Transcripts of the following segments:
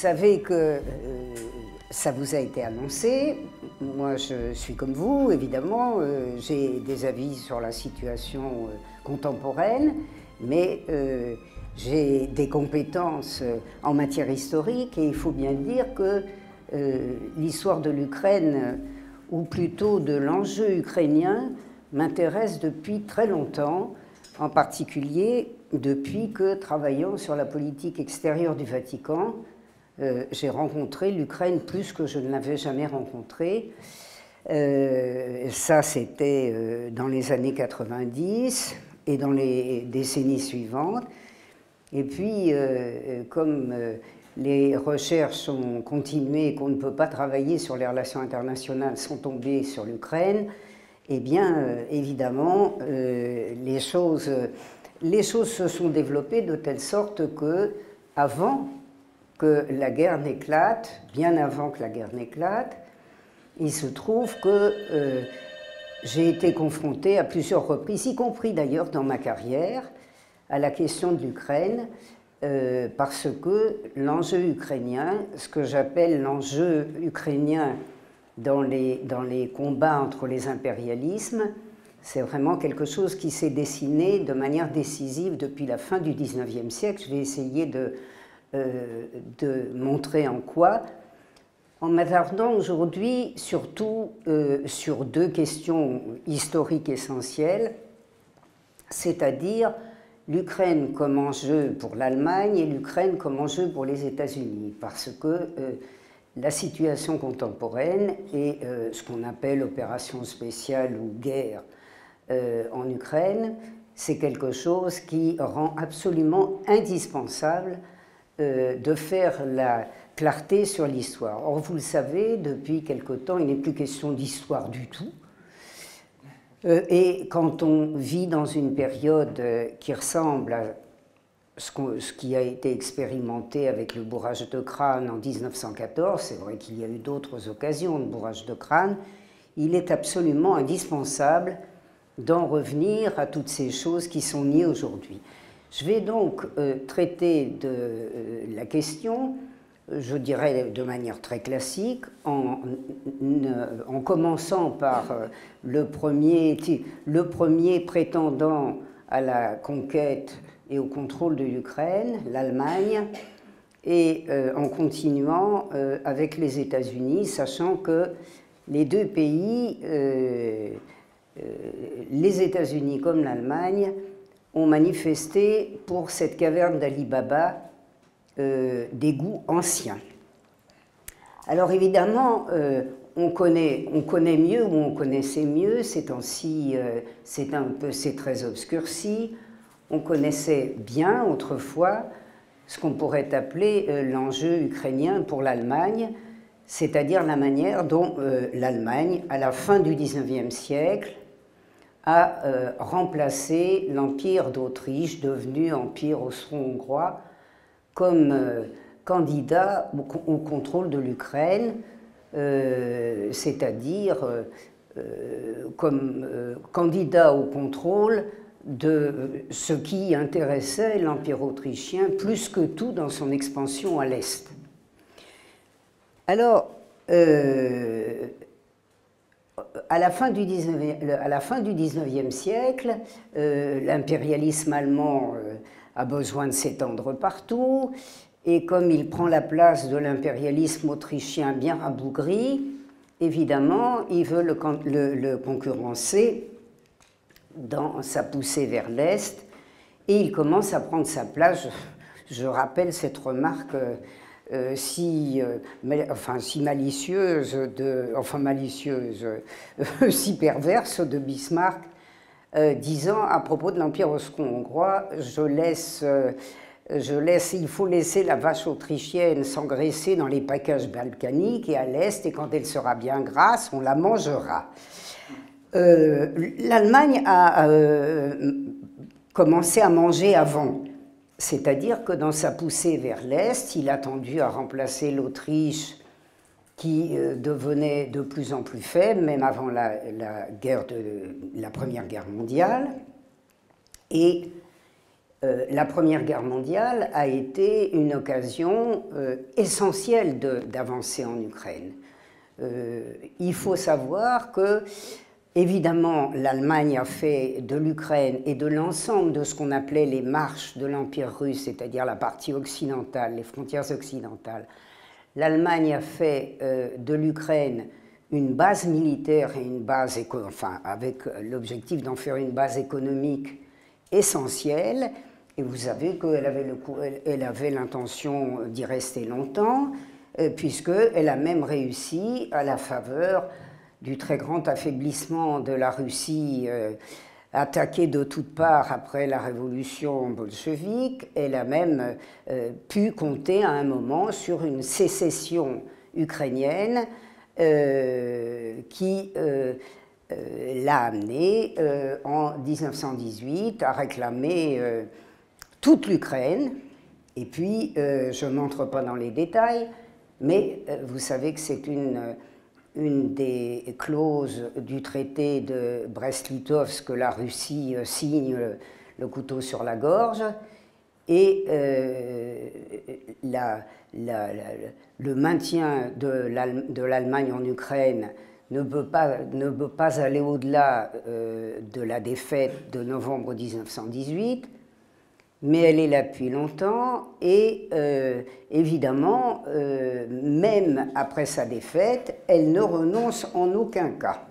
Savez que euh, ça vous a été annoncé. Moi, je suis comme vous, évidemment. Euh, j'ai des avis sur la situation euh, contemporaine, mais j'ai des compétences en matière historique et il faut bien dire que l'histoire de l'Ukraine, ou plutôt de l'enjeu ukrainien, m'intéresse depuis très longtemps, en particulier depuis que, travaillant sur la politique extérieure du Vatican, euh, j'ai rencontré l'Ukraine plus que je ne l'avais jamais rencontrée. Euh, ça, c'était euh, dans les années 90 et dans les décennies suivantes. Et puis, comme les recherches ont continué et qu'on ne peut pas travailler sur les relations internationales, sont tombées sur l'Ukraine, eh bien, évidemment, les, choses, les choses se sont développées de telle sorte que, avant que la guerre n'éclate, bien avant que la guerre n'éclate, il se trouve que euh, j'ai été confronté à plusieurs reprises, y compris d'ailleurs dans ma carrière, à la question de l'Ukraine, euh, parce que l'enjeu ukrainien, ce que j'appelle l'enjeu ukrainien dans les, dans les combats entre les impérialismes, c'est vraiment quelque chose qui s'est dessiné de manière décisive depuis la fin du XIXe siècle. Je vais essayer de euh, de montrer en quoi, en m'attardant aujourd'hui surtout euh, sur deux questions historiques essentielles, c'est-à-dire l'Ukraine comme enjeu pour l'Allemagne et l'Ukraine comme enjeu pour les États-Unis, parce que euh, la situation contemporaine et ce qu'on appelle opération spéciale ou guerre en Ukraine, c'est quelque chose qui rend absolument indispensable euh, de faire la clarté sur l'histoire. Or, vous le savez, depuis quelque temps, il n'est plus question d'histoire du tout. Euh, et quand on vit dans une période euh, qui ressemble à ce, ce, qui a été expérimenté avec le bourrage de crâne en 1914, c'est vrai qu'il y a eu d'autres occasions de bourrage de crâne, il est absolument indispensable d'en revenir à toutes ces choses qui sont niées aujourd'hui. Je vais donc euh, traiter de euh, la question, je dirais de manière très classique, en, en commençant par euh, le, premier, le premier prétendant à la conquête et au contrôle de l'Ukraine, l'Allemagne, et en continuant avec les États-Unis, sachant que les deux pays, les États-Unis comme l'Allemagne, ont manifesté pour cette caverne d'Ali Baba euh, des goûts anciens. Alors évidemment, euh, on, connaît, on connaît mieux ou on connaissait mieux, ces temps-ci, euh, c'est c'est très obscurci. On connaissait bien autrefois ce qu'on pourrait appeler l'enjeu ukrainien pour l'Allemagne, c'est-à-dire la manière dont l'Allemagne, à la fin du XIXe siècle, a euh, remplacé l'Empire d'Autriche, devenu Empire austro-hongrois, comme euh, candidat au, contrôle de l'Ukraine, euh, c'est-à-dire comme candidat au contrôle de ce qui intéressait l'Empire autrichien plus que tout dans son expansion à l'Est. Alors, à la fin du 19e, siècle, euh, l'impérialisme allemand euh, a besoin de s'étendre partout, et comme il prend la place de l'impérialisme autrichien bien rabougri, évidemment, il veut le, concurrencer dans sa poussée vers l'Est, et il commence à prendre sa place. Je, rappelle cette remarque. Euh, si, euh, enfin, si malicieuse, de, enfin malicieuse, euh, si perverse de Bismarck, disant à propos de l'Empire austro-hongrois, je laisse, je laisse, il faut laisser la vache autrichienne s'engraisser dans les packages balkaniques et à l'Est, et quand elle sera bien grasse, on la mangera. L'Allemagne a commencé à manger avant. C'est-à-dire que dans sa poussée vers l'Est, il a tendu à remplacer l'Autriche qui euh, devenait de plus en plus faible, même avant la, Première Guerre mondiale. Et euh, la Première Guerre mondiale a été une occasion euh, essentielle d'avancer en Ukraine. Il faut savoir que, évidemment, l'Allemagne a fait de l'Ukraine et de l'ensemble de ce qu'on appelait les marches de l'Empire russe, c'est-à-dire la partie occidentale, les frontières occidentales, l'Allemagne a fait de l'Ukraine une base militaire et une base, enfin, avec l'objectif d'en faire une base économique essentielle. Et vous savez qu'elle avait, l'intention d'y rester longtemps, euh, puisqu'elle a même réussi, à la faveur du très grand affaiblissement de la Russie euh, attaquée de toutes parts après la révolution bolchevique, elle a même euh, pu compter à un moment sur une sécession ukrainienne qui l'a amenée en 1918 à réclamer toute l'Ukraine. Et puis, euh, je n'entre pas dans les détails, mais euh, vous savez que c'est une, euh, une des clauses du traité de Brest-Litovsk que la Russie signe le, couteau sur la gorge. Et la, le maintien de l'Allemagne en Ukraine ne peut pas, ne peut pas aller au-delà de la défaite de novembre 1918 mais elle est là depuis longtemps et euh, évidemment, euh, même après sa défaite, elle ne renonce en aucun cas.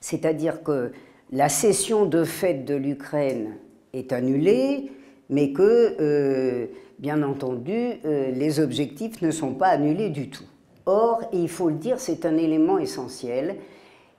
C'est-à-dire que la cession de fait de l'Ukraine est annulée, mais que, euh, bien entendu, les objectifs ne sont pas annulés du tout. Or, il faut le dire, c'est un élément essentiel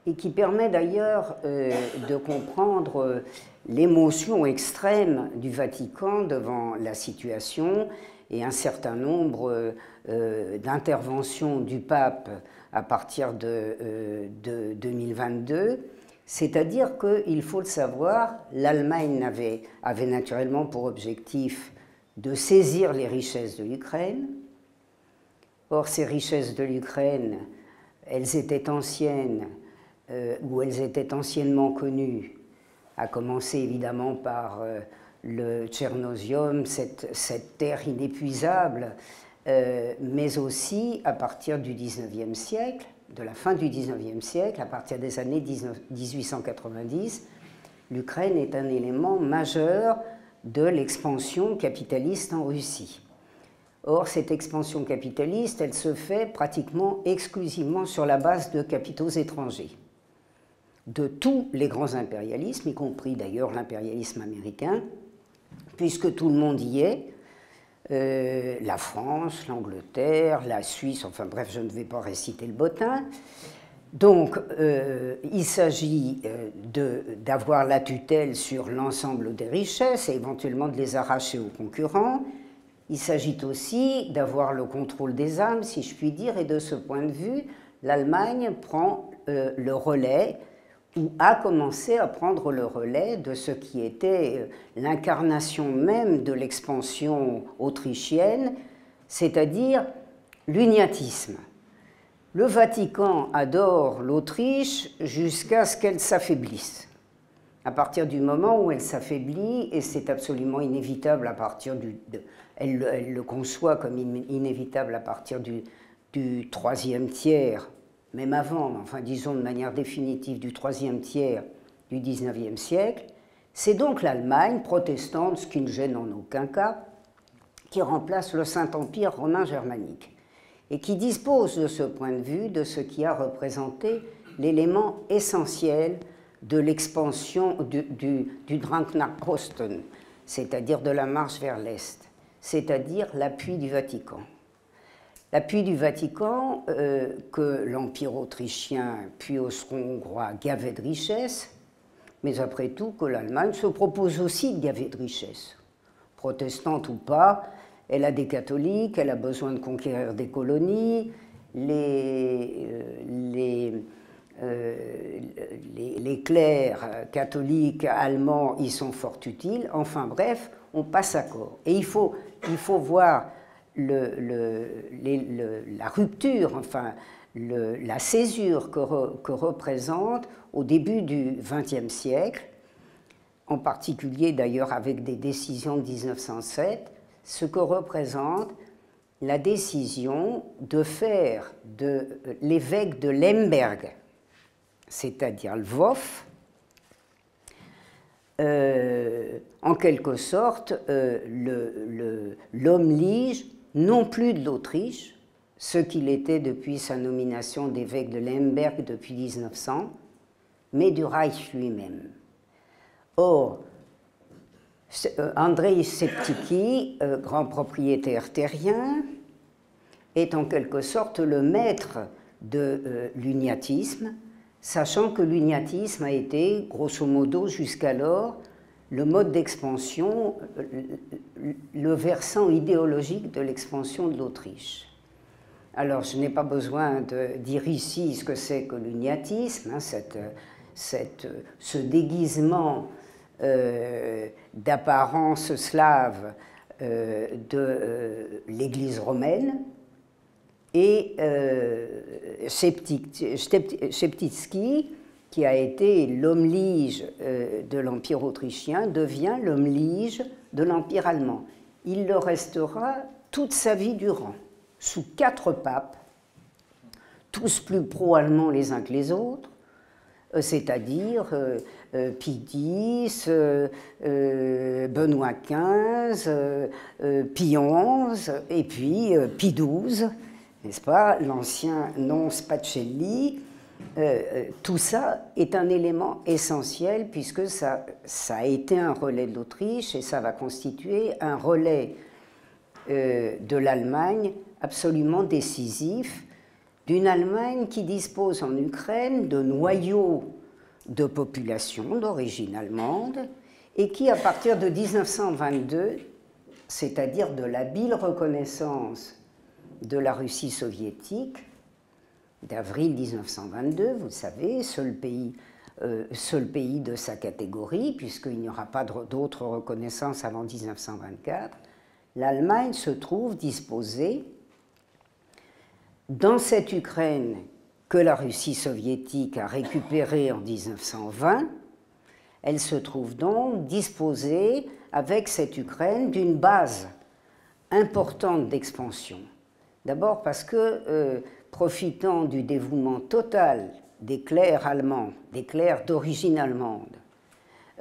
et qui permet d'ailleurs de comprendre l'émotion extrême du Vatican devant la situation et un certain nombre euh, d'interventions du pape à partir de, 2022. Euh, C'est-à-dire qu'il faut le savoir, l'Allemagne avait, avait naturellement pour objectif de saisir les richesses de l'Ukraine. Or, ces richesses de l'Ukraine, elles étaient anciennes, euh, ou elles étaient anciennement connues à commencer évidemment par euh, le Tchernosium, cette, terre inépuisable, euh, mais aussi à partir du 19e siècle, de la fin du 19e siècle, à partir des années 1890, l'Ukraine est un élément majeur de l'expansion capitaliste en Russie. Or, cette expansion capitaliste, elle se fait pratiquement exclusivement sur la base de capitaux étrangers de tous les grands impérialismes, y compris d'ailleurs l'impérialisme américain, puisque tout le monde y est, euh, la France, l'Angleterre, la Suisse, enfin bref, je ne vais pas réciter le bottin. Donc, euh, il s'agit euh, d'avoir la tutelle sur l'ensemble des richesses et éventuellement de les arracher aux concurrents. Il s'agit aussi d'avoir le contrôle des armes, si je puis dire, et de ce point de vue, l'Allemagne prend le relais ou a commencé à prendre le relais de ce qui était euh, l'incarnation même de l'expansion autrichienne, c'est-à-dire l'uniatisme. Le Vatican adore l'Autriche jusqu'à ce qu'elle s'affaiblisse. À partir du moment où elle s'affaiblit, et c'est absolument inévitable à partir du... elle, le conçoit comme inévitable à partir du, du troisième tiers même avant, enfin disons de manière définitive du troisième tiers du XIXe siècle, c'est donc l'Allemagne protestante, ce qui ne gêne en aucun cas, qui remplace le Saint-Empire romain germanique et qui dispose de ce point de vue de ce qui a représenté l'élément essentiel de l'expansion du, du, du c'est-à-dire de la marche vers l'Est, c'est-à-dire l'appui du Vatican. L'appui du Vatican, euh, que l'Empire autrichien puis austro-hongrois gavait de richesses, mais après tout que l'Allemagne se propose aussi de gaver de richesses. Protestante ou pas, elle a des catholiques, elle a besoin de conquérir des colonies, les, euh, euh, les, les, clercs catholiques allemands y sont fort utiles. Enfin bref, on passe à corps. Et il faut, il faut voir la rupture, enfin la césure que, représente au début du XXe siècle en particulier d'ailleurs avec des décisions de 1907, ce que représente la décision de faire de l'évêque de Lemberg, c'est-à-dire Lvov, euh, en quelque sorte euh, l'homme lige, non plus de l'Autriche, ce qu'il était depuis sa nomination d'évêque de Lemberg depuis 1900, mais du Reich lui-même. Or, euh, Andrei Septiki, euh, grand propriétaire terrien, est en quelque sorte le maître de euh, l'uniatisme, sachant que l'uniatisme a été, grosso modo, jusqu'alors, le mode d'expansion, le versant idéologique de l'expansion de l'Autriche. Alors, je n'ai pas besoin de dire ici ce que c'est que l'uniatisme, hein, ce déguisement euh, d'apparence slave euh, de euh, l'Église romaine, et Sheptitsky, qui a été l'homme lige de l'Empire autrichien, devient l'homme lige de l'Empire allemand. Il le restera toute sa vie durant, sous quatre papes, tous plus pro-allemands les uns que les autres, c'est-à-dire euh, Pie X, euh, euh, Benoît XV, Pie XI et puis Pie XII, n'est-ce pas, l'ancien nom Spacelli. Tout ça est un élément essentiel puisque ça, a été un relais de l'Autriche et ça va constituer un relais de l'Allemagne absolument décisif, d'une Allemagne qui dispose en Ukraine de noyaux de population d'origine allemande et qui, à partir de 1922, c'est-à-dire de l'habile reconnaissance de la Russie soviétique, d'avril 1922, vous le savez, seul pays, euh, seul pays de sa catégorie, puisqu'il n'y aura pas d'autre reconnaissance avant 1924, l'Allemagne se trouve disposée, dans cette Ukraine que la Russie soviétique a récupérée en 1920, elle se trouve donc disposée, avec cette Ukraine, d'une base importante d'expansion. D'abord parce que, euh, profitant du dévouement total des clercs allemands, des clercs d'origine allemande,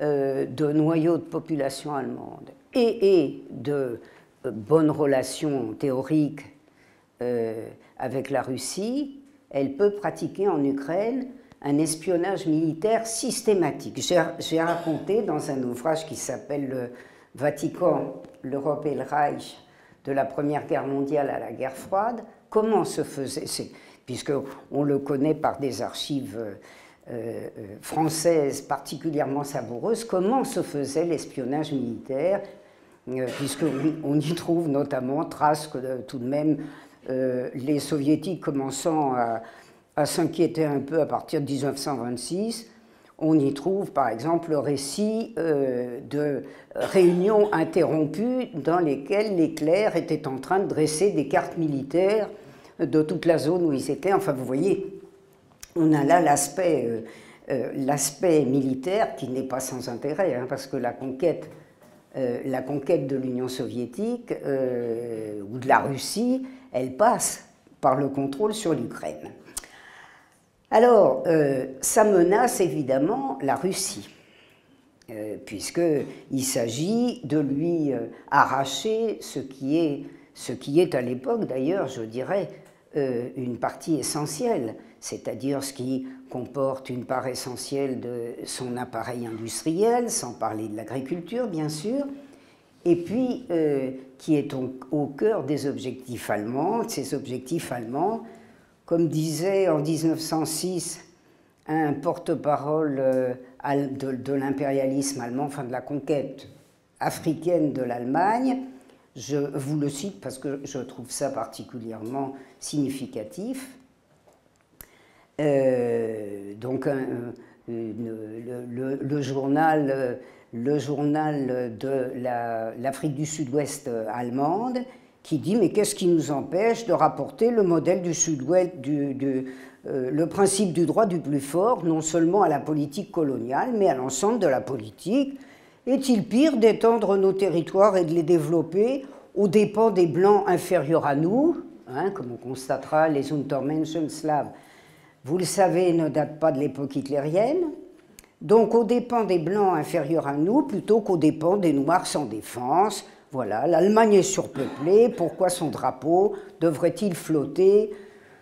euh, de noyaux de population allemande et, de euh, bonnes relations théoriques avec la Russie, elle peut pratiquer en Ukraine un espionnage militaire systématique. J'ai raconté dans un ouvrage qui s'appelle Le Vatican, l'Europe et le Reich de la Première Guerre mondiale à la guerre froide, comment se faisait, puisqu'on le connaît par des archives euh, euh, françaises particulièrement savoureuses, comment se faisait l'espionnage militaire, euh, puisqu'on y trouve notamment trace que tout de même euh, les soviétiques commençant à, s'inquiéter un peu à partir de 1926, on y trouve par exemple le récit euh, de réunions interrompues dans lesquelles les clercs étaient en train de dresser des cartes militaires de toute la zone où ils étaient. Enfin, vous voyez, on a là l'aspect euh, militaire qui n'est pas sans intérêt, hein, parce que la conquête, la conquête de l'Union soviétique ou de la Russie, elle passe par le contrôle sur l'Ukraine. Alors, euh, ça menace évidemment la Russie, euh, puisqu'il s'agit de lui euh, arracher ce qui est à l'époque d'ailleurs, je dirais, une partie essentielle, c'est-à-dire ce qui comporte une part essentielle de son appareil industriel, sans parler de l'agriculture bien sûr, et puis euh, qui est au, cœur des objectifs allemands, ces objectifs allemands, comme disait en 1906 un porte-parole euh, de, l'impérialisme allemand, enfin de la conquête africaine de l'Allemagne, je vous le cite parce que je trouve ça particulièrement significatif. Euh, donc le, journal le journal de l'Afrique du Sud-Ouest allemande, qui dit mais qu'est-ce qui nous empêche de rapporter le modèle du Sud-Ouest, euh, le principe du droit du plus fort, non seulement à la politique coloniale, mais à l'ensemble de la politique, Est-il pire d'étendre nos territoires et de les développer aux dépens des Blancs inférieurs à nous, hein, comme on constatera les Untermenschen slaves vous le savez, ne datent pas de l'époque hitlérienne, donc aux dépens des Blancs inférieurs à nous plutôt qu'aux dépens des Noirs sans défense. Voilà, l'Allemagne est surpeuplée, pourquoi son drapeau devrait-il flotter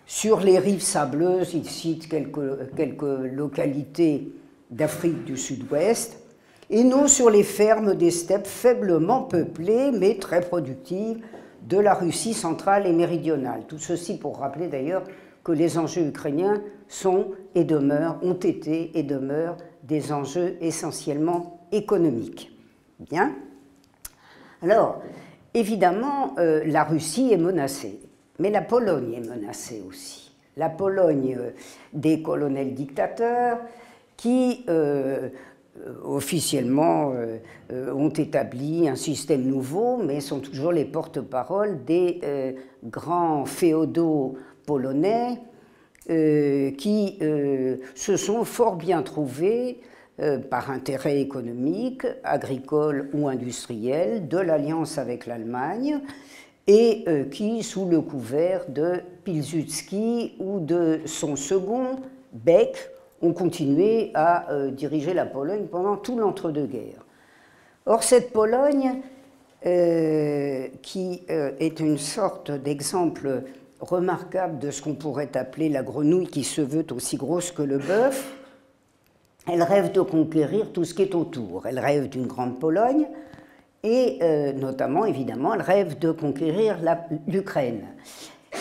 sur les rives sableuses? Il cite quelques, quelques localités d'Afrique du Sud-Ouest, et non sur les fermes des steppes faiblement peuplées mais très productives de la Russie centrale et méridionale. Tout ceci pour rappeler d'ailleurs que les enjeux ukrainiens sont et demeurent, ont été et demeurent des enjeux essentiellement économiques. Bien. Alors, évidemment, euh, la Russie est menacée, mais la Pologne est menacée aussi. La Pologne euh, des colonels dictateurs qui euh, officiellement ont établi un système nouveau, mais sont toujours les porte-parole des grands féodaux polonais euh, qui euh, se sont fort bien trouvés euh, par intérêt économique, agricole ou industriel, de l'alliance avec l'Allemagne et qui, sous le couvert de Pilsudski ou de son second, Beck, ont continué à diriger la Pologne pendant tout l'entre-deux-guerres. Or, cette Pologne, qui est une sorte d'exemple remarquable de ce qu'on pourrait appeler la grenouille qui se veut aussi grosse que le bœuf, elle rêve de conquérir tout ce qui est autour. Elle rêve d'une grande Pologne et euh, notamment, évidemment, elle rêve de conquérir l'Ukraine.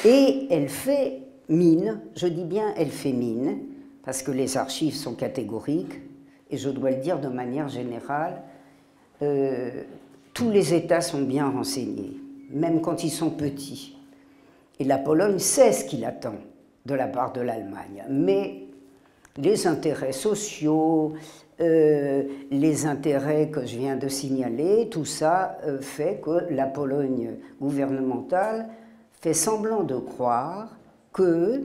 Et elle fait mine, je dis bien elle fait mine, parce que les archives sont catégoriques, et je dois le dire de manière générale, euh, tous les États sont bien renseignés, même quand ils sont petits. Et la Pologne sait ce qu'il attend de la part de l'Allemagne. Mais les intérêts sociaux, euh, les intérêts que je viens de signaler, tout ça euh, fait que la Pologne gouvernementale fait semblant de croire que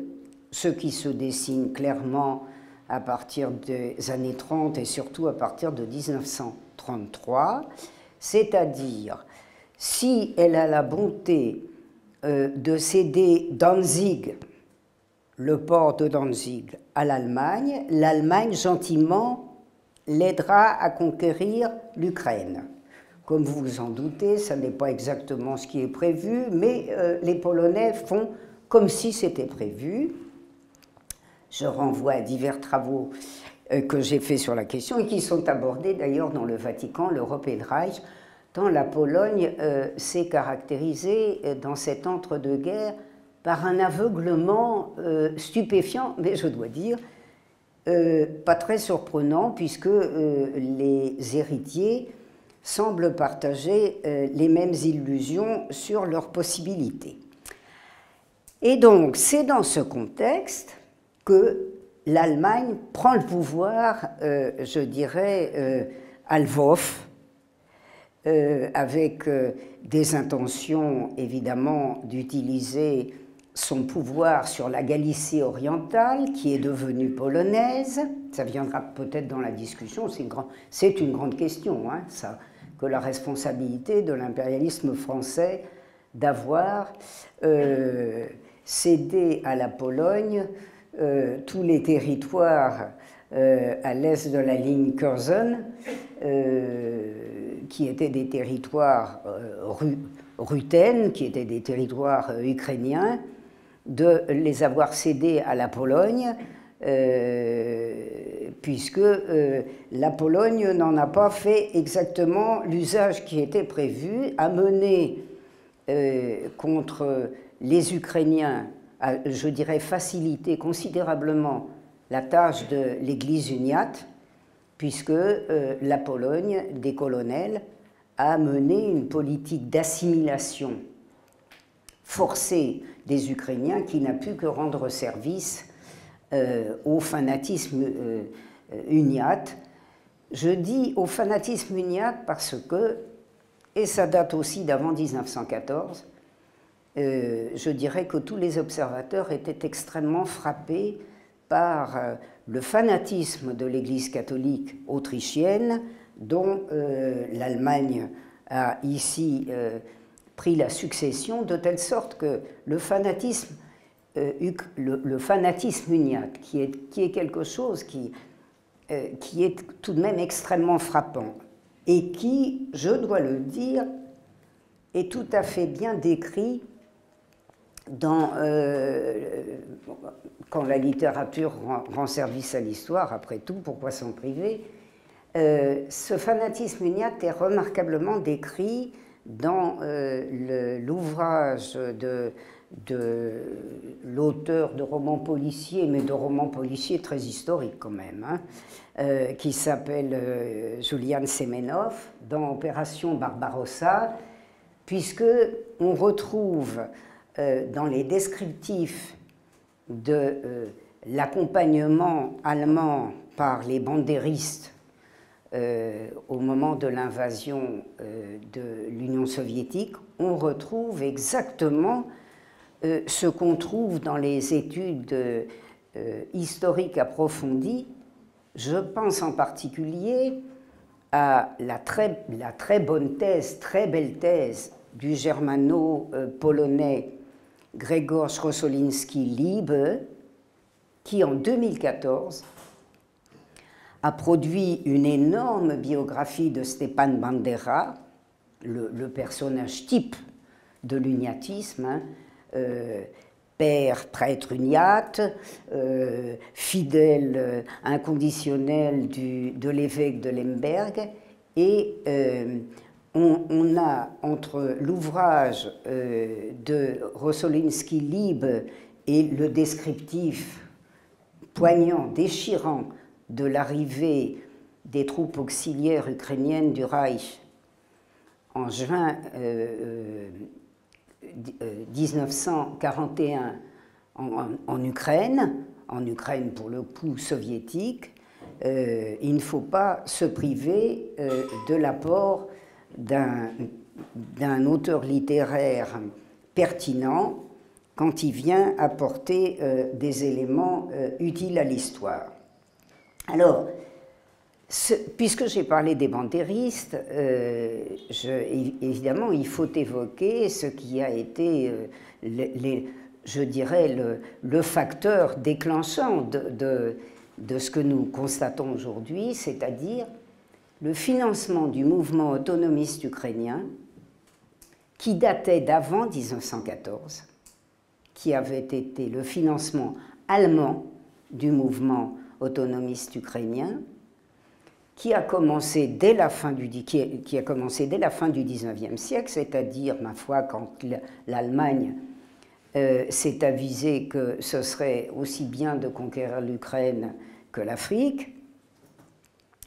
ce qui se dessine clairement à partir des années 30 et surtout à partir de 1933, c'est-à-dire si elle a la bonté euh, de céder Danzig, le port de Danzig, à l'Allemagne, l'Allemagne gentiment l'aidera à conquérir l'Ukraine. Comme vous vous en doutez, ça n'est pas exactement ce qui est prévu, mais euh, les Polonais font comme si c'était prévu. Je renvoie à divers travaux euh, que j'ai faits sur la question et qui sont abordés d'ailleurs dans le Vatican, l'Europe et le Reich, la Pologne euh, s'est caractérisée euh, dans cet entre-deux-guerres par un aveuglement euh, stupéfiant, mais je dois dire, pas très surprenant, puisque les héritiers semblent partager les mêmes illusions sur leurs possibilités. Et donc, c'est dans ce contexte que l'Allemagne prend le pouvoir, je dirais, à Lvov, euh, avec euh, des intentions évidemment d'utiliser son pouvoir sur la Galicie orientale, qui est devenue polonaise. Ça viendra peut-être dans la discussion, c'est une, une, grande question, hein, ça, que la responsabilité de l'impérialisme français d'avoir euh, cédé à la Pologne tous les territoires à l'est de la ligne Curzon qui étaient des territoires euh, rutènes, qui étaient des territoires euh, ukrainiens, de les avoir cédés à la Pologne, euh, puisque la Pologne n'en a pas fait exactement l'usage qui était prévu, à mener contre les Ukrainiens, à, je dirais, faciliter considérablement la tâche de l'Église uniate, puisque euh, la Pologne, des colonels, a mené une politique d'assimilation forcée des Ukrainiens qui n'a pu que rendre service euh, au fanatisme euh, uniate. Je dis au fanatisme uniate parce que, et ça date aussi d'avant 1914, je dirais que tous les observateurs étaient extrêmement frappés par le fanatisme de l'Église catholique autrichienne dont l'Allemagne a ici pris la succession, de telle sorte que le fanatisme, fanatisme uniate, qui est, quelque chose qui est tout de même extrêmement frappant, et qui, je dois le dire, est tout à fait bien décrit euh, quand la littérature rend, service à l'histoire, après tout, pourquoi s'en priver? Euh, Ce fanatisme uniate est remarquablement décrit dans euh, l'ouvrage de, l'auteur de romans policiers, mais de romans policiers très historiques quand même, hein, qui s'appelle Julian Semenov, dans Opération Barbarossa, puisque on retrouve dans les descriptifs de euh, l'accompagnement allemand par les bandéristes euh, au moment de l'invasion de l'Union soviétique, on retrouve exactement ce qu'on trouve dans les études historiques approfondies. Je pense en particulier à la très bonne thèse, très belle thèse du germano-polonais Gregor Rosolinski-Liebe, qui en 2014 a produit une énorme biographie de Stepan Bandera, le, personnage type de l'uniatisme, hein, euh, père, prêtre uniate, euh, fidèle euh, inconditionnel de l'évêque de Lemberg, et on, a entre l'ouvrage euh, de Rosolinsky Lieb et le descriptif poignant, déchirant de l'arrivée des troupes auxiliaires ukrainiennes du Reich en juin 1941 euh, euh, en, Ukraine, en Ukraine pour le coup soviétique, il ne faut pas se priver de l'apport d'un auteur littéraire pertinent quand il vient apporter euh, des éléments euh, utiles à l'histoire. Alors, puisque j'ai parlé des bandéristes, euh, évidemment, il faut évoquer ce qui a été, je dirais, le, facteur déclenchant de, de ce que nous constatons aujourd'hui, c'est-à-dire le financement du mouvement autonomiste ukrainien qui datait d'avant 1914, qui avait été le financement allemand du mouvement autonomiste ukrainien, qui a commencé dès la fin du, qui a commencé dès la fin du 19e siècle, c'est-à-dire, ma foi, quand l'Allemagne euh, s'est avisée que ce serait aussi bien de conquérir l'Ukraine que l'Afrique.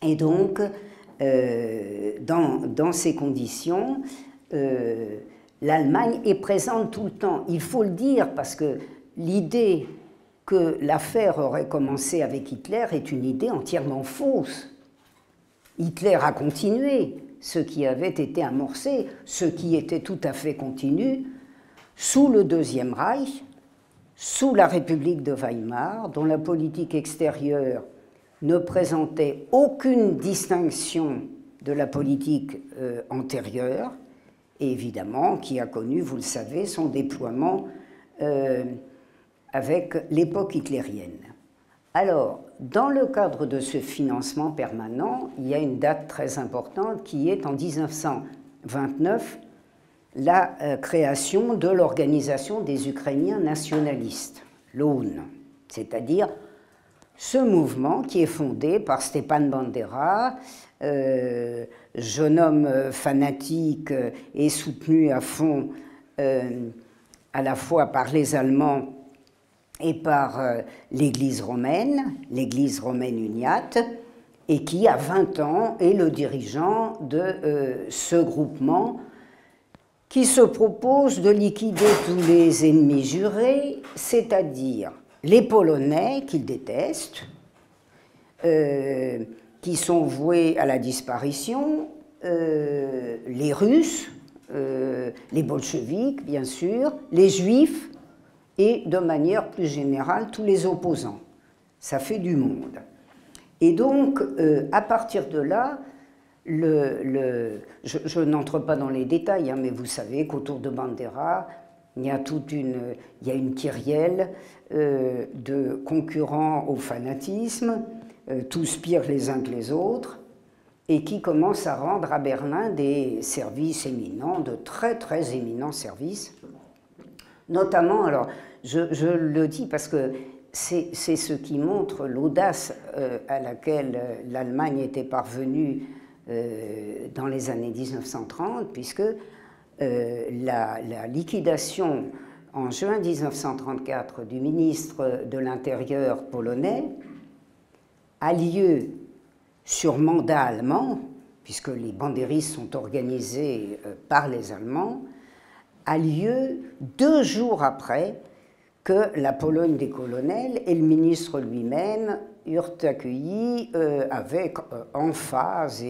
Et donc, euh, dans, ces conditions, euh, l'Allemagne est présente tout le temps. Il faut le dire parce que l'idée que l'affaire aurait commencé avec Hitler est une idée entièrement fausse. Hitler a continué ce qui avait été amorcé, ce qui était tout à fait continu, sous le Deuxième Reich, sous la République de Weimar, dont la politique extérieure ne présentait aucune distinction de la politique euh, antérieure, et évidemment qui a connu, vous le savez, son déploiement euh, avec l'époque hitlérienne. Alors, dans le cadre de ce financement permanent, il y a une date très importante qui est en 1929, la euh, création de l'Organisation des Ukrainiens nationalistes, l'OUN, c'est-à-dire ce mouvement qui est fondé par Stepan Bandera, euh, jeune homme euh, fanatique euh, et soutenu à fond à la fois par les Allemands et par l'Église romaine, l'Église romaine uniate, et qui, à 20 ans, est le dirigeant de ce groupement qui se propose de liquider tous les ennemis jurés, c'est-à-dire les Polonais qu'ils détestent, euh, qui sont voués à la disparition, euh, les Russes, euh, les bolcheviks bien sûr, les Juifs et de manière plus générale tous les opposants. Ça fait du monde. Et donc, à partir de là, je, n'entre pas dans les détails, hein, mais vous savez qu'autour de Bandera, il y a toute une, il y a une kyrielle euh, de concurrents au fanatisme, euh, tous pires les uns que les autres, et qui commencent à rendre à Berlin des services éminents, de très très éminents services. Notamment, alors, je, le dis parce que c'est ce qui montre l'audace euh, à laquelle l'Allemagne était parvenue dans les années 1930, puisque euh, la, liquidation en juin 1934 du ministre de l'Intérieur polonais a lieu sur mandat allemand, puisque les bandéristes sont organisés euh, par les Allemands, a lieu deux jours après que la Pologne des colonels et le ministre lui-même eurent accueilli avec emphase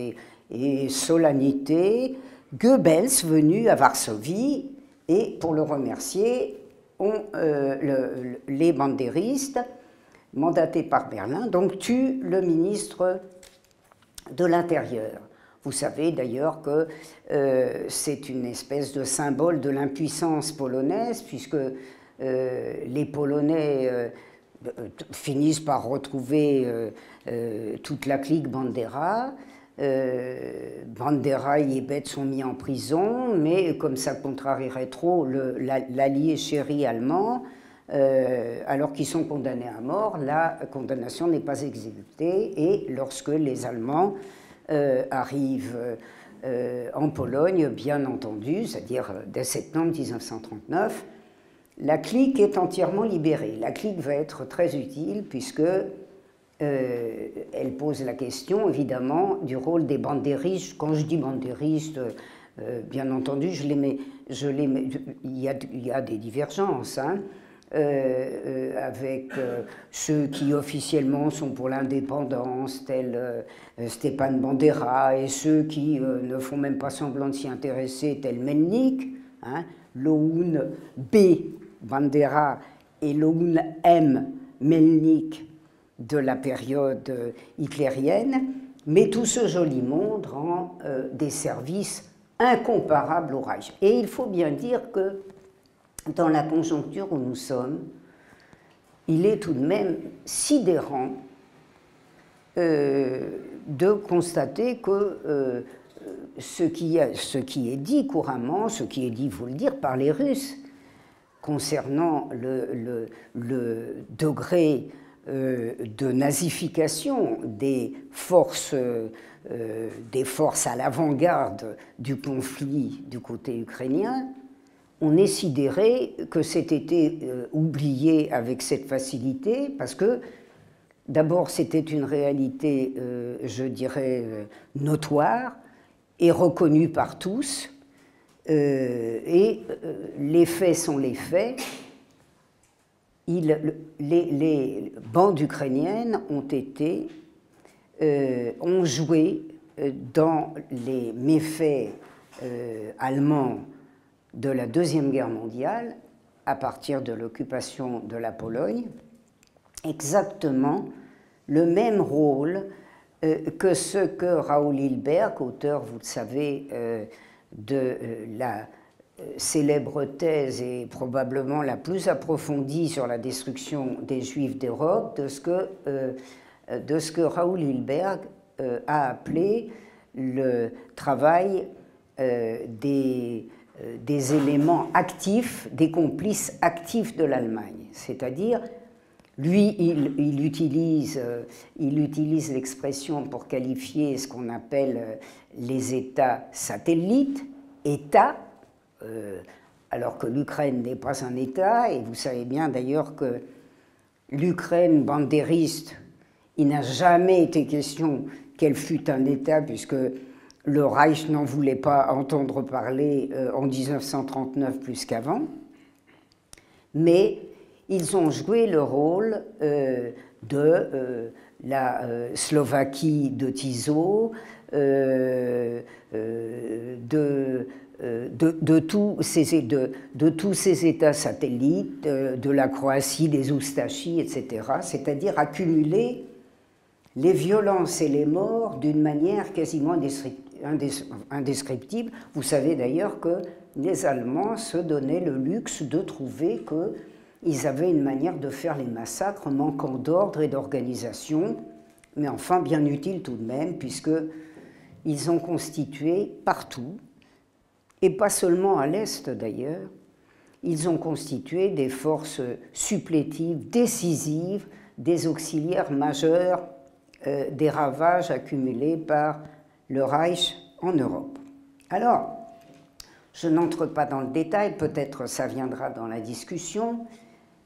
et solennité Goebbels venu à Varsovie et pour le remercier, euh, les bandéristes mandatés par Berlin donc tuent le ministre de l'Intérieur. Vous savez d'ailleurs que euh, c'est une espèce de symbole de l'impuissance polonaise, puisque euh, les Polonais finissent par retrouver toute la clique Bandera, Bandera et Yebet sont mis en prison, mais comme ça contrarierait trop l'allié chéri allemand, euh, alors qu'ils sont condamnés à mort, la condamnation n'est pas exécutée et lorsque les Allemands euh, arrivent en Pologne, bien entendu, c'est-à-dire dès septembre 1939, la clique est entièrement libérée. La clique va être très utile puisque euh, elle pose la question, évidemment, du rôle des bandéristes. Quand je dis bandéristes, euh, bien entendu, il, y a, des divergences. Hein, euh, avec ceux qui officiellement sont pour l'indépendance, tels Stéphane Bandera, et ceux qui ne font même pas semblant de s'y intéresser, tels Melnik, hein, Loun B. Bandera et Loun M. Melnik de la période hitlérienne, mais tout ce joli monde rend euh, des services incomparables au Reich. Et il faut bien dire que dans la conjoncture où nous sommes, il est tout de même sidérant euh, de constater que euh, ce, qui, est dit couramment, ce qui est dit, faut le dire, par les Russes, concernant le, degré euh, de nazification des forces, euh, des forces à l'avant-garde du conflit du côté ukrainien, on est sidéré que cet été euh, oublié avec cette facilité parce que d'abord c'était une réalité, je dirais, notoire et reconnue par tous, et les faits sont les faits, les, bandes ukrainiennes ont été, euh, ont joué euh, dans les méfaits euh, allemands de la Deuxième Guerre mondiale, à partir de l'occupation de la Pologne, exactement le même rôle que ce que Raoul Hilberg, auteur, vous le savez, de la célèbre thèse et probablement la plus approfondie sur la destruction des Juifs d'Europe, de ce que, euh, Raoul Hilberg euh, a appelé le travail euh, des, des, éléments actifs, des complices actifs de l'Allemagne. C'est-à-dire, lui, il, il utilise, il utilise l'expression pour qualifier ce qu'on appelle les États satellites, États euh, alors que l'Ukraine n'est pas un État, et vous savez bien d'ailleurs que l'Ukraine bandériste, il n'a jamais été question qu'elle fût un État, puisque le Reich n'en voulait pas entendre parler euh, en 1939 plus qu'avant, mais ils ont joué le rôle euh, de la Slovaquie de Tiso, de euh, de, tous ces, États satellites, euh, de, la Croatie, des Oustachis, etc., c'est-à-dire accumuler les violences et les morts d'une manière quasiment indescriptible. Vous savez d'ailleurs que les Allemands se donnaient le luxe de trouver qu'ils avaient une manière de faire les massacres manquant d'ordre et d'organisation, mais enfin bien utile tout de même, puisque ils ont constitué partout, et pas seulement à l'Est d'ailleurs, ils ont constitué des forces supplétives, décisives, des auxiliaires majeurs euh, des ravages accumulés par le Reich en Europe. Alors, je n'entre pas dans le détail, peut-être ça viendra dans la discussion,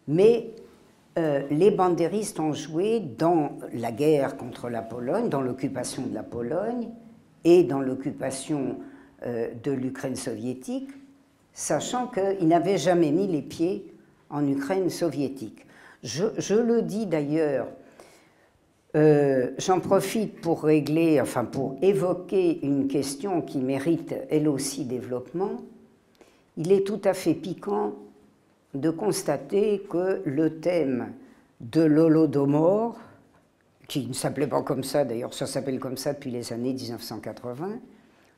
mais euh, les bandéristes ont joué dans la guerre contre la Pologne, dans l'occupation de la Pologne et dans l'occupation de l'Ukraine soviétique, sachant qu'ils n'avaient jamais mis les pieds en Ukraine soviétique. Je, le dis d'ailleurs, euh, j'en profite pour régler, enfin pour évoquer une question qui mérite elle aussi développement. Il est tout à fait piquant de constater que le thème de l'Holodomor, qui ne s'appelait pas comme ça, d'ailleurs ça s'appelle comme ça depuis les années 1980,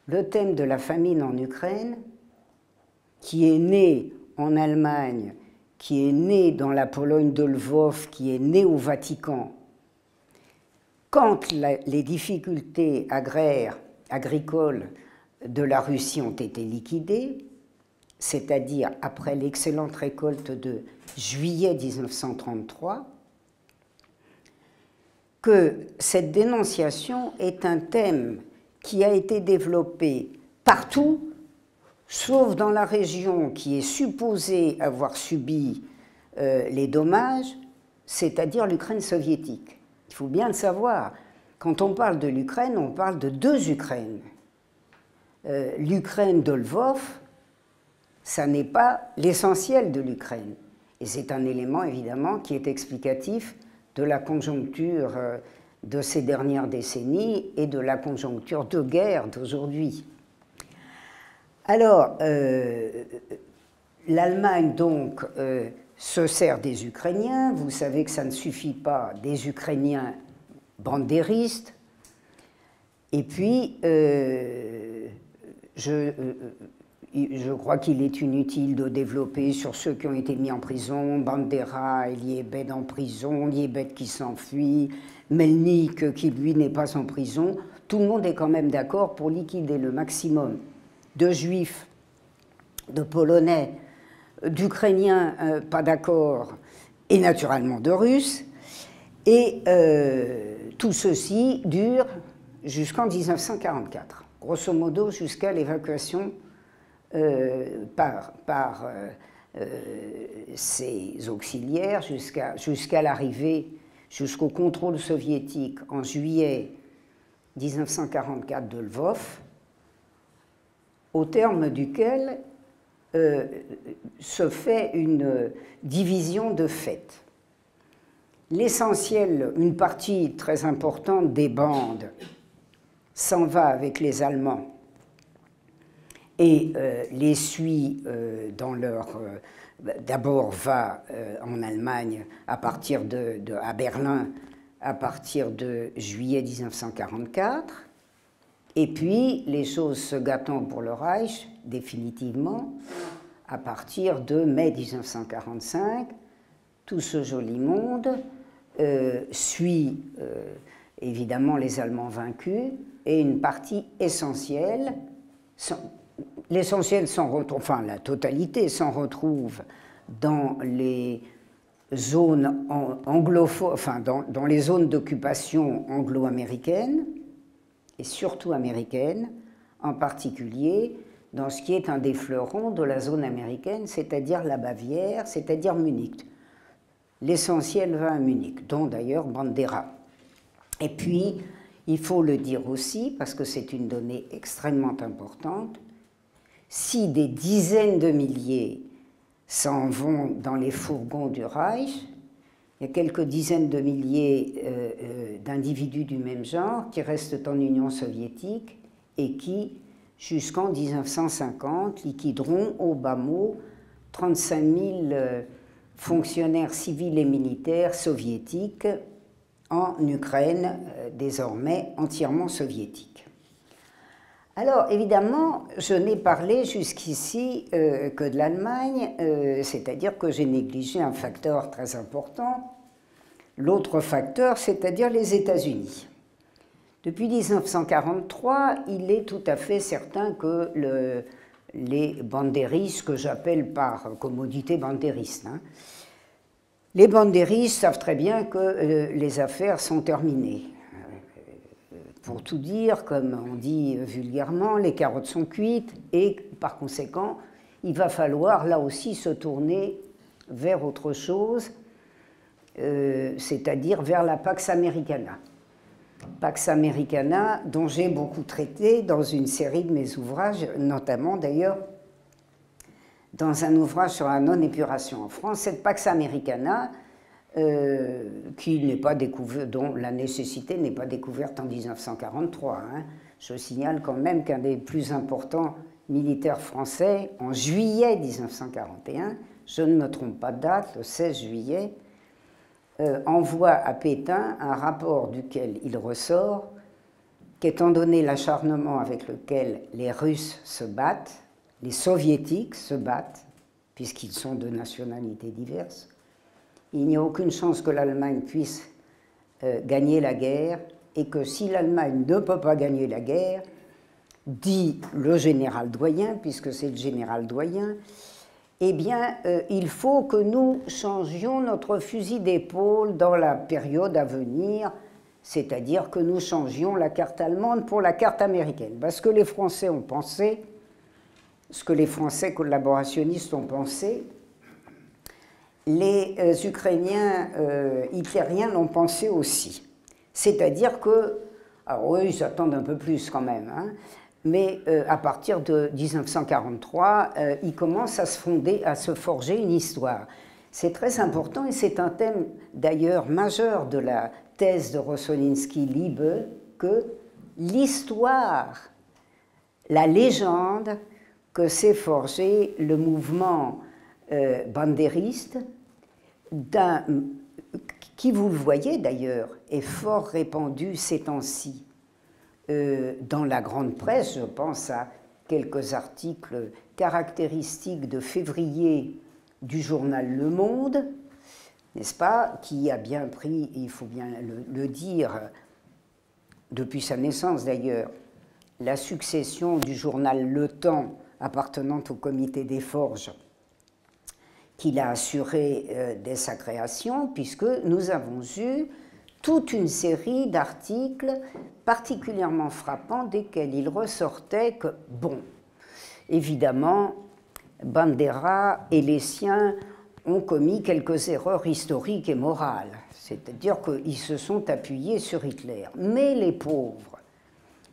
le thème de la famine en Ukraine, qui est né en Allemagne qui est né dans la Pologne de Lvov, qui est né au Vatican, quand les difficultés agraires, agricoles de la Russie ont été liquidées, c'est-à-dire après l'excellente récolte de juillet 1933, que cette dénonciation est un thème qui a été développé partout sauf dans la région qui est supposée avoir subi euh, les dommages, c'est-à-dire l'Ukraine soviétique. Il faut bien le savoir. Quand on parle de l'Ukraine, on parle de deux Ukraines. Euh, L'Ukraine de Lvov, ça n'est pas l'essentiel de l'Ukraine. Et c'est un élément évidemment qui est explicatif de la conjoncture euh, de ces dernières décennies et de la conjoncture de guerre d'aujourd'hui. Alors, euh, l'Allemagne, donc, euh, se sert des Ukrainiens. Vous savez que ça ne suffit pas des Ukrainiens bandéristes. Et puis, euh, je, crois qu'il est inutile de développer sur ceux qui ont été mis en prison, Bandera, Liebed en prison, Liebed qui s'enfuit, Melnik qui, lui, n'est pas en prison. Tout le monde est quand même d'accord pour liquider le maximum de juifs, de polonais, d'ukrainiens euh, pas d'accord, et naturellement de russes. Et euh, tout ceci dure jusqu'en 1944, grosso modo jusqu'à l'évacuation euh, par, par ses auxiliaires, jusqu'à l'arrivée, jusqu'au contrôle soviétique en juillet 1944 de Lvov, au terme duquel euh, se fait une division de fait. L'essentiel, une partie très importante des bandes s'en va avec les Allemands et euh, les suit euh, dans leur... D'abord va en Allemagne à partir de, à Berlin à partir de juillet 1944 et puis, les choses se gâtant pour le Reich, définitivement, à partir de mai 1945, tout ce joli monde euh, suit euh, évidemment les Allemands vaincus et une partie essentielle, l'essentiel s'en retrouve, enfin la totalité s'en retrouve dans les zones enfin dans, les zones d'occupation anglo-américaines, et surtout américaine, en particulier dans ce qui est un des fleurons de la zone américaine, c'est-à-dire la Bavière, c'est-à-dire Munich. L'essentiel va à Munich, dont d'ailleurs Bandera. Et puis, il faut le dire aussi, parce que c'est une donnée extrêmement importante, si des dizaines de milliers s'en vont dans les fourgons du Reich, il y a quelques dizaines de milliers euh, euh, d'individus du même genre qui restent en Union soviétique et qui, jusqu'en 1950, liquideront au bas mot 35 000 euh, fonctionnaires civils et militaires soviétiques en Ukraine, désormais entièrement soviétique. Alors, évidemment, je n'ai parlé jusqu'ici euh, que de l'Allemagne, euh, c'est-à-dire que j'ai négligé un facteur très important, l'autre facteur, c'est-à-dire les États-Unis. Depuis 1943, il est tout à fait certain que les bandéristes, que j'appelle par commodité bandéristes, hein, les bandéristes savent très bien que euh, les affaires sont terminées. Pour tout dire, comme on dit vulgairement, les carottes sont cuites et par conséquent, il va falloir là aussi se tourner vers autre chose, euh, c'est-à-dire vers la Pax Americana. Pax Americana, dont j'ai beaucoup traité dans une série de mes ouvrages, notamment d'ailleurs dans un ouvrage sur la non-épuration en France. Cette Pax Americana, euh, qui n'est pas découvert, dont la nécessité n'est pas découverte en 1943. Hein. Je signale quand même qu'un des plus importants militaires français, en juillet 1941, je ne me trompe pas de date, le 16 juillet, euh, envoie à Pétain un rapport duquel il ressort qu'étant donné l'acharnement avec lequel les Russes se battent, les Soviétiques se battent, puisqu'ils sont de nationalités diverses, il n'y a aucune chance que l'Allemagne puisse euh, gagner la guerre et que si l'Allemagne ne peut pas gagner la guerre, dit le général doyen, puisque c'est le général doyen, eh bien, euh, il faut que nous changions notre fusil d'épaule dans la période à venir, c'est-à-dire que nous changions la carte allemande pour la carte américaine. Parce que les Français ont pensé, ce que les Français collaborationnistes ont pensé, les euh, Ukrainiens euh, hitlériens l'ont pensé aussi. C'est-à-dire que, alors eux, ils s'attendent un peu plus quand même, hein, mais euh, à partir de 1943, ils commencent à se fonder, à se forger une histoire. C'est très important et c'est un thème d'ailleurs majeur de la thèse de Rossolinsky-Liebe que l'histoire, la légende que s'est forgé le mouvement bandériste qui, vous le voyez d'ailleurs, est fort répandu ces temps-ci. Euh, dans la grande presse, je pense à quelques articles caractéristiques de février du journal Le Monde, n'est-ce pas, qui a bien pris, il faut bien le dire, depuis sa naissance d'ailleurs, la succession du journal Le Temps appartenant au comité des forges qu'il a assuré euh, dès sa création, puisque nous avons eu toute une série d'articles particulièrement frappants desquels il ressortait que, bon, évidemment, Bandera et les siens ont commis quelques erreurs historiques et morales, c'est-à-dire qu'ils se sont appuyés sur Hitler. Mais les pauvres,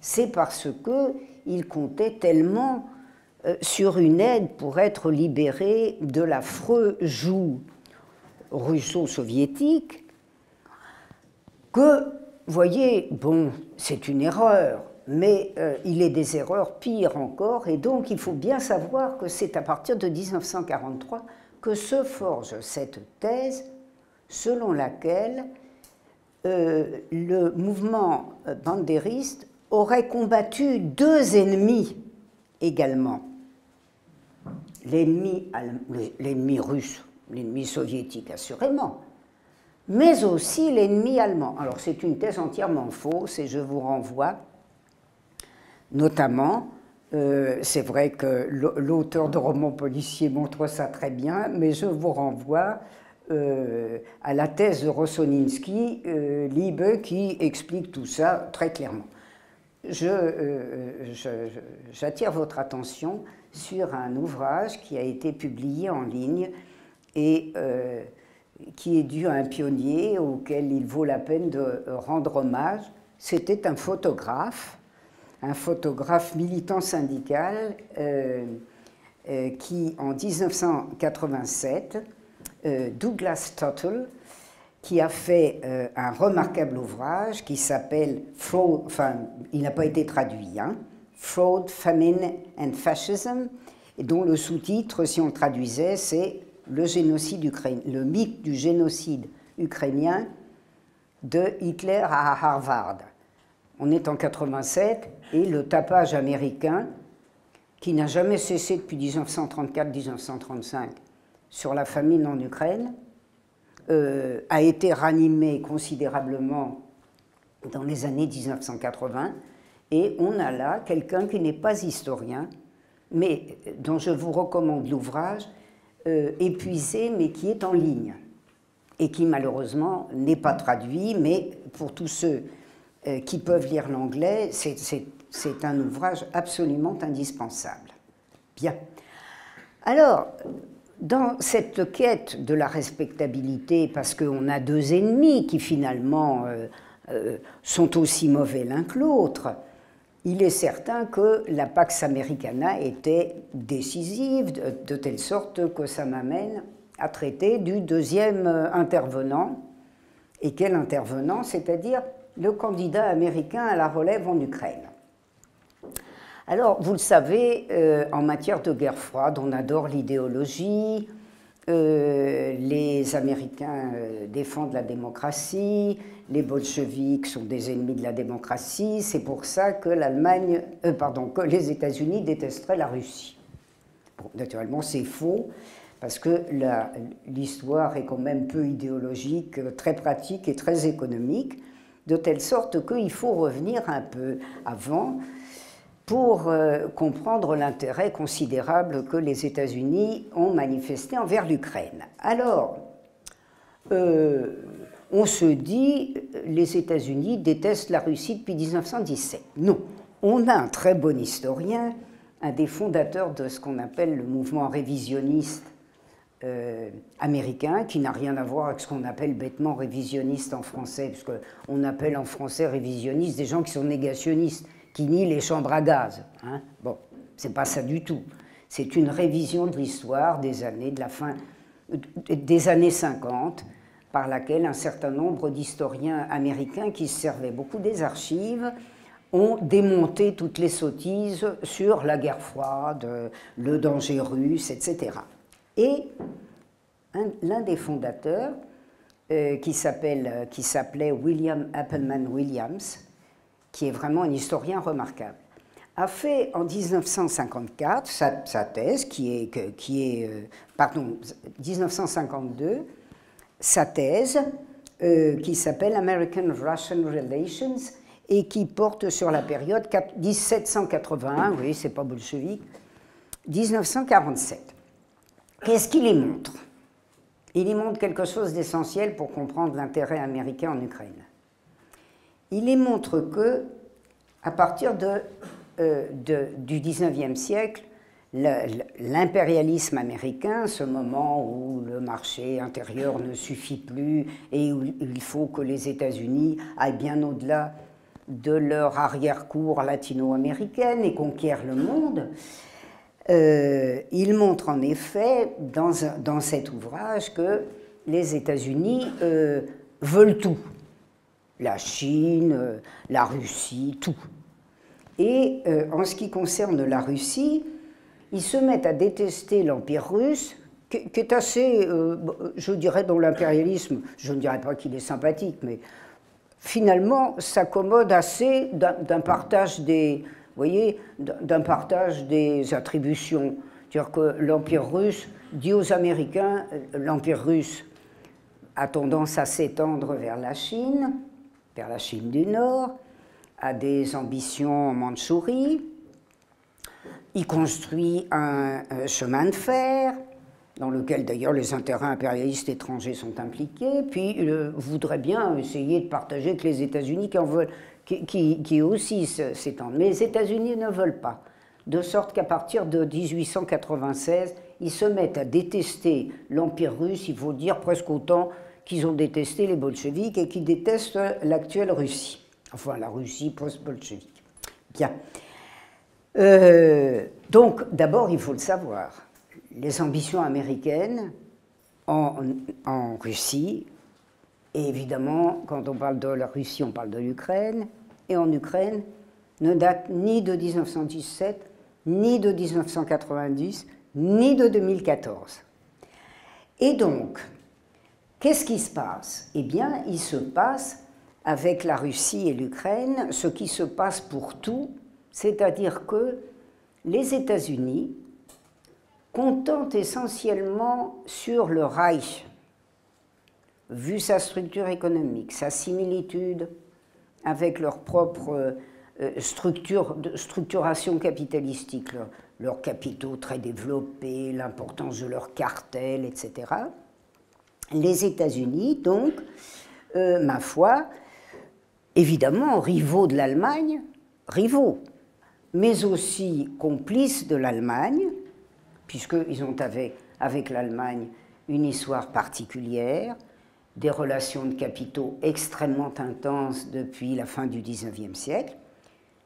c'est parce qu'ils comptaient tellement sur une aide pour être libéré de l'affreux joug russo-soviétique, que, voyez, bon, c'est une erreur, mais euh, il est des erreurs pires encore, et donc il faut bien savoir que c'est à partir de 1943 que se forge cette thèse selon laquelle euh, le mouvement bandériste aurait combattu deux ennemis également l'ennemi russe, l'ennemi soviétique assurément, mais aussi l'ennemi allemand. Alors c'est une thèse entièrement fausse et je vous renvoie notamment, euh, c'est vrai que l'auteur de romans policiers montre ça très bien, mais je vous renvoie euh, à la thèse de Rossoninsky, euh, Liebe, qui explique tout ça très clairement. J'attire votre attention sur un ouvrage qui a été publié en ligne et euh, qui est dû à un pionnier auquel il vaut la peine de rendre hommage. C'était un photographe, un photographe militant syndical euh, euh, qui, en 1987, Douglas Tuttle, qui a fait un remarquable ouvrage qui s'appelle, enfin, il n'a pas été traduit, hein, Fraud, Famine and Fascism, et dont le sous-titre, si on le traduisait, c'est le, génocide le mythe du génocide ukrainien de Hitler à Harvard. On est en 87 et le tapage américain, qui n'a jamais cessé depuis 1934-1935 sur la famine en Ukraine, euh, a été ranimé considérablement dans les années 1980. Et on a là quelqu'un qui n'est pas historien, mais dont je vous recommande l'ouvrage, euh, épuisé, mais qui est en ligne, et qui malheureusement n'est pas traduit, mais pour tous ceux euh, qui peuvent lire l'anglais, c'est un ouvrage absolument indispensable. Bien. Alors, dans cette quête de la respectabilité, parce qu'on a deux ennemis qui finalement euh, euh, sont aussi mauvais l'un que l'autre, il est certain que la Pax Americana était décisive, de, telle sorte que ça m'amène à traiter du deuxième intervenant. Et quel intervenant? C'est-à-dire le candidat américain à la relève en Ukraine. Alors, vous le savez, euh, en matière de guerre froide, on adore l'idéologie. Euh, les Américains euh, défendent la démocratie, les bolcheviks sont des ennemis de la démocratie. C'est pour ça que l'Allemagne, pardon, que les États-Unis détesteraient la Russie. naturellement, c'est faux parce que l'histoire est quand même peu idéologique, très pratique et très économique de telle sorte qu'il faut revenir un peu avant pour euh, comprendre l'intérêt considérable que les États-Unis ont manifesté envers l'Ukraine. Alors, euh, on se dit, les États-Unis détestent la Russie depuis 1917. Non, on a un très bon historien, un des fondateurs de ce qu'on appelle le mouvement révisionniste euh, américain qui n'a rien à voir avec ce qu'on appelle bêtement révisionniste en français, puisque on appelle en français révisionniste des gens qui sont négationnistes, qui nient les chambres à gaz. Hein. Bon, c'est pas ça du tout. C'est une révision de l'histoire des années de la fin des années 50 par laquelle un certain nombre d'historiens américains qui se servaient beaucoup des archives ont démonté toutes les sottises sur la guerre froide, le danger russe, etc. Et l'un des fondateurs, euh, qui s'appelait William Appleman Williams, qui est vraiment un historien remarquable, a fait en 1954 sa, thèse, qui est, qui est euh, pardon, 1952, sa thèse euh, qui s'appelle American-Russian Relations et qui porte sur la période 1781, oui, c'est pas bolchevique, 1947. Qu'est-ce qu'il y montre? Il y montre quelque chose d'essentiel pour comprendre l'intérêt américain en Ukraine. Il montre que, à partir euh, du XIXe siècle, l'impérialisme américain, ce moment où le marché intérieur ne suffit plus et où il faut que les États-Unis aillent bien au-delà de leur arrière-cour latino-américaine et conquièrent le monde, euh, il montre en effet dans, dans, cet ouvrage que les États-Unis euh, veulent tout. La Chine, euh, la Russie, tout. Et en ce qui concerne la Russie, ils se mettent à détester l'Empire russe, qui, est assez, je dirais, dans l'impérialisme, je ne dirais pas qu'il est sympathique, mais finalement s'accommode assez d'un partage des, voyez, d'un partage des attributions. C'est-à-dire que l'Empire russe dit aux Américains, euh, l'Empire russe a tendance à s'étendre vers la Chine, vers la Chine du Nord, a des ambitions en Mandchourie, il construit un, chemin de fer, dans lequel d'ailleurs les intérêts impérialistes étrangers sont impliqués, puis il euh, voudrait bien essayer de partager avec les États-Unis qui en veulent, qui, aussi s'étendent. Mais les États-Unis ne veulent pas. De sorte qu'à partir de 1896, ils se mettent à détester l'Empire russe, il faut dire presque autant qu'ils ont détesté les bolcheviks et qu'ils détestent l'actuelle Russie. Enfin, la Russie post-bolchevique. Bien. Euh, donc, d'abord, il faut le savoir. Les ambitions américaines en, en Russie et évidemment, quand on parle de la Russie, on parle de l'Ukraine. Et en Ukraine, ne date ni de 1917, ni de 1990, ni de 2014. Et donc, qu'est-ce qui se passe? Eh bien, il se passe avec la Russie et l'Ukraine ce qui se passe pour tout, c'est-à-dire que les États-Unis comptant essentiellement sur le Reich, vu sa structure économique, sa similitude avec leur propre euh, structure, structuration capitalistique, leurs capitaux très développés, l'importance de leurs cartels, etc. Les États-Unis, donc, euh, ma foi, évidemment rivaux de l'Allemagne, rivaux, mais aussi complices de l'Allemagne, puisqu'ils ont avec, avec l'Allemagne une histoire particulière, des relations de capitaux extrêmement intenses depuis la fin du XIXe siècle.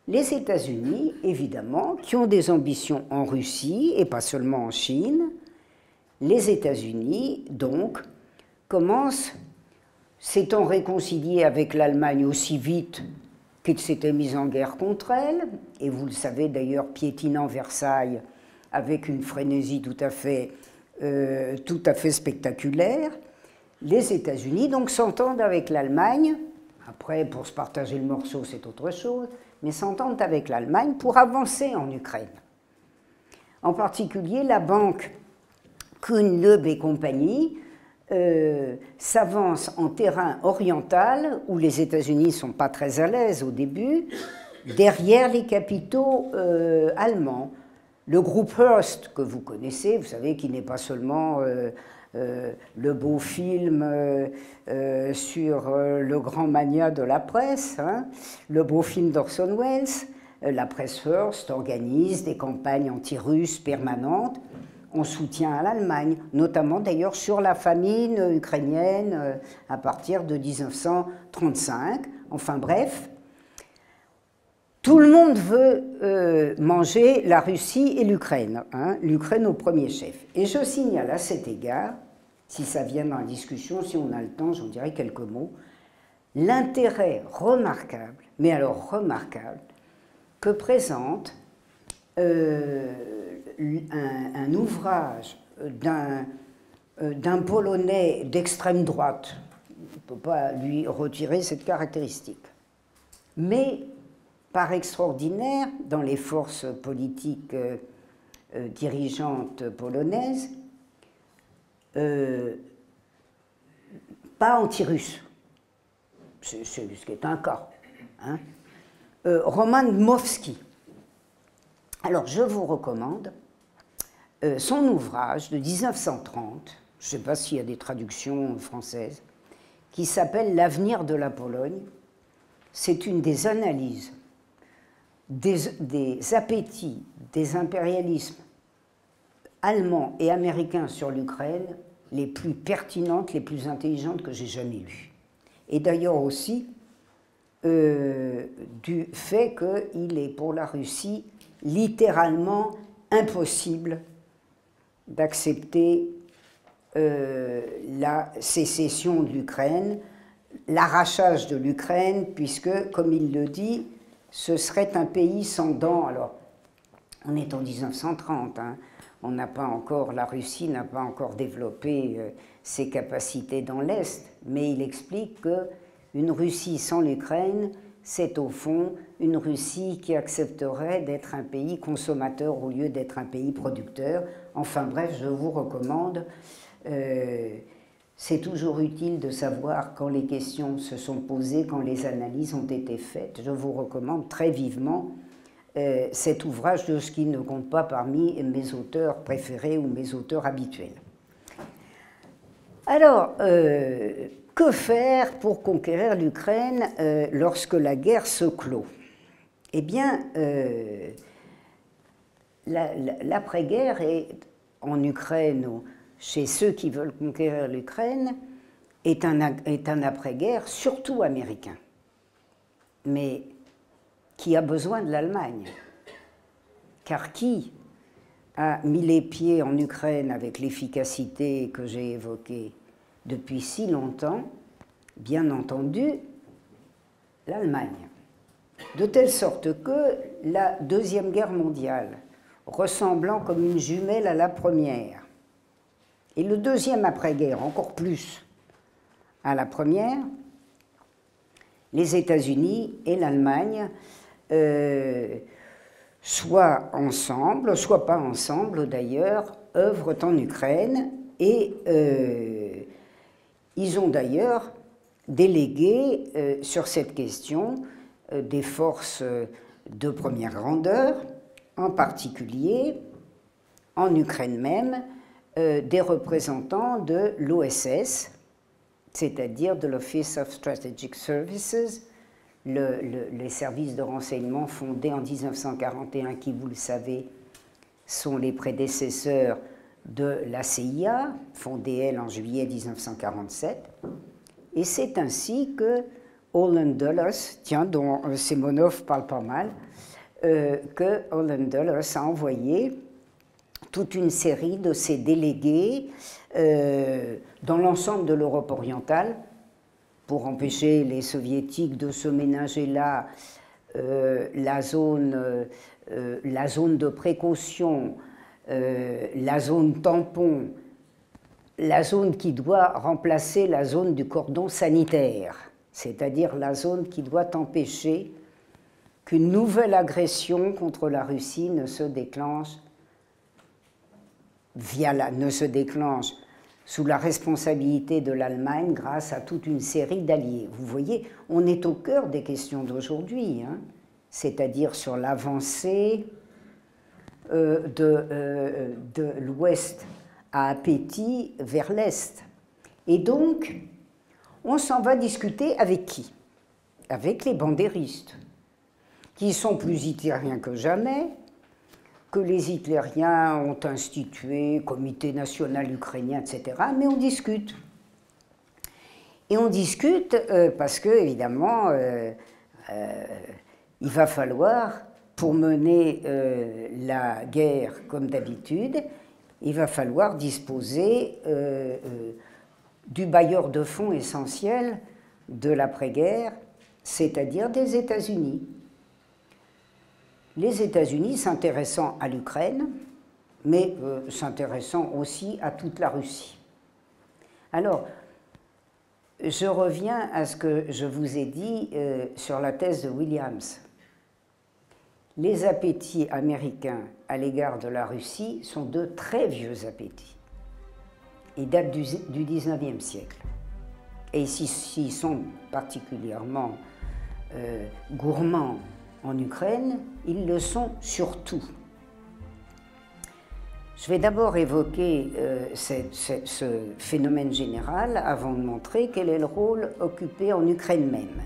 Les États-Unis, évidemment, qui ont des ambitions en Russie et pas seulement en Chine, les États-Unis, donc, commencent, s'étant réconciliés avec l'Allemagne aussi vite qu'ils s'étaient mis en guerre contre elle, et vous le savez d'ailleurs, piétinant Versailles avec une frénésie tout à fait, euh, tout à fait spectaculaire, les États-Unis donc s'entendent avec l'Allemagne, après pour se partager le morceau c'est autre chose, mais s'entendent avec l'Allemagne pour avancer en Ukraine. En particulier la banque Kuhn, et compagnie euh, s'avance en terrain oriental où les États-Unis ne sont pas très à l'aise au début, derrière les capitaux euh, allemands. Le groupe Hearst, que vous connaissez, vous savez, qui n'est pas seulement euh, le beau film sur le grand mania de la presse, hein, le beau film d'Orson Welles. la presse First organise des campagnes anti-russes permanentes en soutien à l'Allemagne, notamment d'ailleurs sur la famine ukrainienne à partir de 1935. Enfin bref, tout le monde veut manger la Russie et l'Ukraine, hein, l'Ukraine au premier chef. Et je signale à cet égard si ça vient dans la discussion, si on a le temps, j'en dirai quelques mots, l'intérêt remarquable, mais alors remarquable, que présente euh, un, ouvrage d'un euh, d'un Polonais d'extrême droite. On ne peut pas lui retirer cette caractéristique. Mais, par extraordinaire, dans les forces politiques euh, dirigeantes polonaises, pas anti-russe, c'est ce qui est un cas. Hein. Roman Dmowski. Alors, je vous recommande euh, son ouvrage de 1930, je ne sais pas s'il y a des traductions françaises, qui s'appelle L'avenir de la Pologne. C'est une des analyses des, appétits des impérialismes allemands et américains sur l'Ukraine les plus pertinentes, les plus intelligentes que j'ai jamais lues. Et d'ailleurs aussi euh, du fait qu'il est pour la Russie littéralement impossible d'accepter euh, la sécession de l'Ukraine, l'arrachage de l'Ukraine, puisque, comme il le dit, ce serait un pays sans dents. Alors, on est en 1930, hein, on n'a pas encore, la Russie n'a pas encore développé euh, ses capacités dans l'Est, mais il explique que une Russie sans l'Ukraine, c'est au fond une Russie qui accepterait d'être un pays consommateur au lieu d'être un pays producteur. Enfin bref, je vous recommande, euh, c'est toujours utile de savoir quand les questions se sont posées, quand les analyses ont été faites. Je vous recommande très vivement euh, cet ouvrage de ce qui ne compte pas parmi mes auteurs préférés ou mes auteurs habituels. Alors, euh, que faire pour conquérir l'Ukraine euh, lorsque la guerre se clôt? Eh bien, l'après-guerre est en Ukraine, chez ceux qui veulent conquérir l'Ukraine, est un après-guerre surtout américain. Mais qui a besoin de l'Allemagne. Car qui a mis les pieds en Ukraine avec l'efficacité que j'ai évoquée? Depuis si longtemps Bien entendu, l'Allemagne. De telle sorte que la Deuxième Guerre mondiale, ressemblant comme une jumelle à la première, et le deuxième après-guerre encore plus à la première, les États-Unis et l'Allemagne, soit ensemble, soit pas ensemble d'ailleurs, œuvrent en Ukraine et ils ont d'ailleurs délégué sur cette question des forces de première grandeur, en particulier en Ukraine même, euh, des représentants de l'OSS, c'est-à-dire de l'Office of Strategic Services, les services de renseignement fondés en 1941, qui, vous le savez, sont les prédécesseurs de la CIA, fondée elle en juillet 1947. Et c'est ainsi que Holland Dulles, tiens, dont euh, Simonov parle pas mal, euh, que Holland Dulles a envoyé toute une série de ses délégués euh, dans l'ensemble de l'Europe orientale pour empêcher les soviétiques de se ménager là zone, la zone de précaution, la zone tampon, la zone qui doit remplacer la zone du cordon sanitaire c'est-à-dire la zone qui doit empêcher qu'une nouvelle agression contre la Russie ne se déclenche via la, ne se déclenche sous la responsabilité de l'Allemagne grâce à toute une série d'alliés. Vous voyez, on est au cœur des questions d'aujourd'hui, hein, c'est-à-dire sur l'avancée euh, de, euh, de l'ouest à appétit vers l'est. Et donc, on s'en va discuter avec qui? Avec les bandéristes, qui sont plus hitlériens que jamais, que les hitlériens ont institué, Comité national ukrainien, etc. Mais on discute. Et on discute euh, parce que, évidemment, euh, euh, il va falloir, pour mener la guerre comme d'habitude, il va falloir disposer du bailleur de fonds essentiel de l'après-guerre, c'est-à-dire des États-Unis. Les États-Unis s'intéressant à l'Ukraine, mais euh, s'intéressant aussi à toute la Russie. Alors, je reviens à ce que je vous ai dit euh, sur la thèse de Williams. Les appétits américains à l'égard de la Russie sont de très vieux appétits ils datent du, du 19e siècle. Et s'ils sont particulièrement euh, gourmands en Ukraine, ils le sont surtout. Je vais d'abord évoquer euh, ce phénomène général avant de montrer quel est le rôle occupé en Ukraine même.